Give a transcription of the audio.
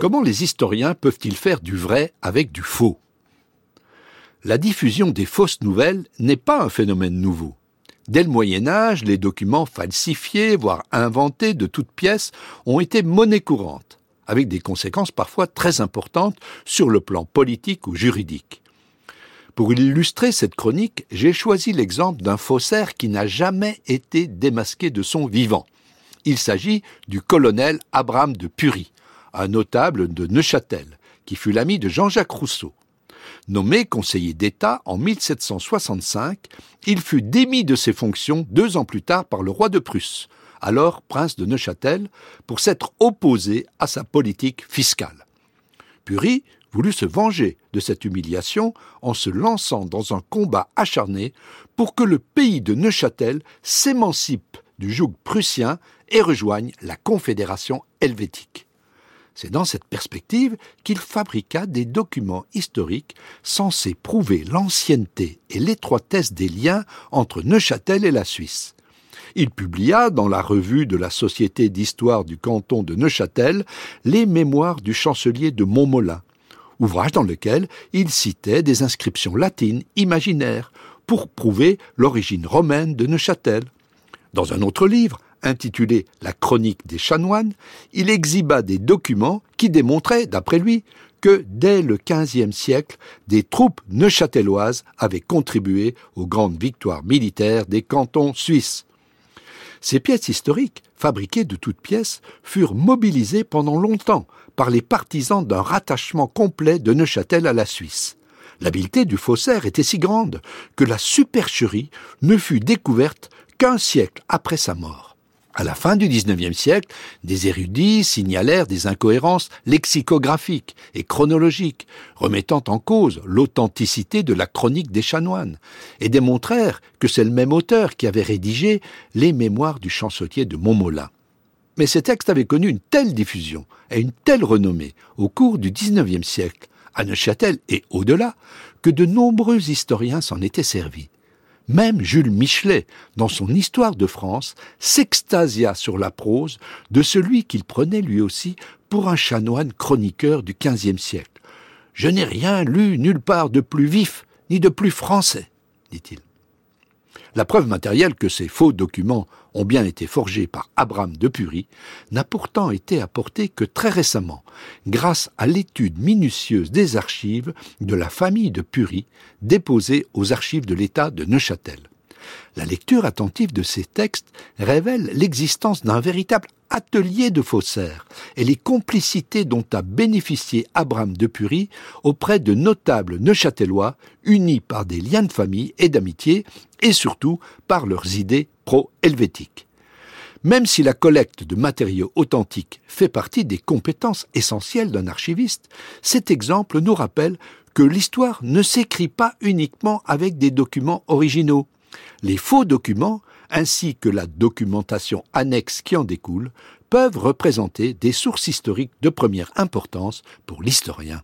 Comment les historiens peuvent-ils faire du vrai avec du faux? La diffusion des fausses nouvelles n'est pas un phénomène nouveau. Dès le Moyen Âge, les documents falsifiés, voire inventés de toutes pièces, ont été monnaie courante, avec des conséquences parfois très importantes sur le plan politique ou juridique. Pour illustrer cette chronique, j'ai choisi l'exemple d'un faussaire qui n'a jamais été démasqué de son vivant. Il s'agit du colonel Abraham de Purie, un notable de Neuchâtel, qui fut l'ami de Jean-Jacques Rousseau. Nommé conseiller d'État en 1765, il fut démis de ses fonctions deux ans plus tard par le roi de Prusse, alors prince de Neuchâtel, pour s'être opposé à sa politique fiscale. Purie voulut se venger de cette humiliation en se lançant dans un combat acharné pour que le pays de Neuchâtel s'émancipe du joug prussien et rejoigne la Confédération helvétique. C'est dans cette perspective qu'il fabriqua des documents historiques censés prouver l'ancienneté et l'étroitesse des liens entre Neuchâtel et la Suisse. Il publia dans la revue de la Société d'histoire du canton de Neuchâtel les mémoires du chancelier de Montmolin, ouvrage dans lequel il citait des inscriptions latines imaginaires pour prouver l'origine romaine de Neuchâtel. Dans un autre livre, intitulé La chronique des chanoines, il exhiba des documents qui démontraient, d'après lui, que dès le XVe siècle, des troupes neuchâteloises avaient contribué aux grandes victoires militaires des cantons suisses. Ces pièces historiques, fabriquées de toutes pièces, furent mobilisées pendant longtemps par les partisans d'un rattachement complet de Neuchâtel à la Suisse. L'habileté du faussaire était si grande que la supercherie ne fut découverte qu'un siècle après sa mort. À la fin du XIXe siècle, des érudits signalèrent des incohérences lexicographiques et chronologiques, remettant en cause l'authenticité de la chronique des chanoines, et démontrèrent que c'est le même auteur qui avait rédigé les mémoires du chancelier de Montmolin. Mais ces textes avaient connu une telle diffusion et une telle renommée au cours du XIXe siècle, à Neuchâtel et au-delà, que de nombreux historiens s'en étaient servis. Même Jules Michelet, dans son Histoire de France, s'extasia sur la prose de celui qu'il prenait lui aussi pour un chanoine chroniqueur du XVe siècle. Je n'ai rien lu nulle part de plus vif ni de plus français, dit-il. La preuve matérielle que ces faux documents ont bien été forgés par Abraham de Purie n'a pourtant été apportée que très récemment, grâce à l'étude minutieuse des archives de la famille de Purie déposées aux archives de l'État de Neuchâtel. La lecture attentive de ces textes révèle l'existence d'un véritable atelier de faussaires et les complicités dont a bénéficié Abraham de Purie auprès de notables neuchâtelois unis par des liens de famille et d'amitié et surtout par leurs idées pro-helvétiques. Même si la collecte de matériaux authentiques fait partie des compétences essentielles d'un archiviste, cet exemple nous rappelle que l'histoire ne s'écrit pas uniquement avec des documents originaux. Les faux documents, ainsi que la documentation annexe qui en découle, peuvent représenter des sources historiques de première importance pour l'historien.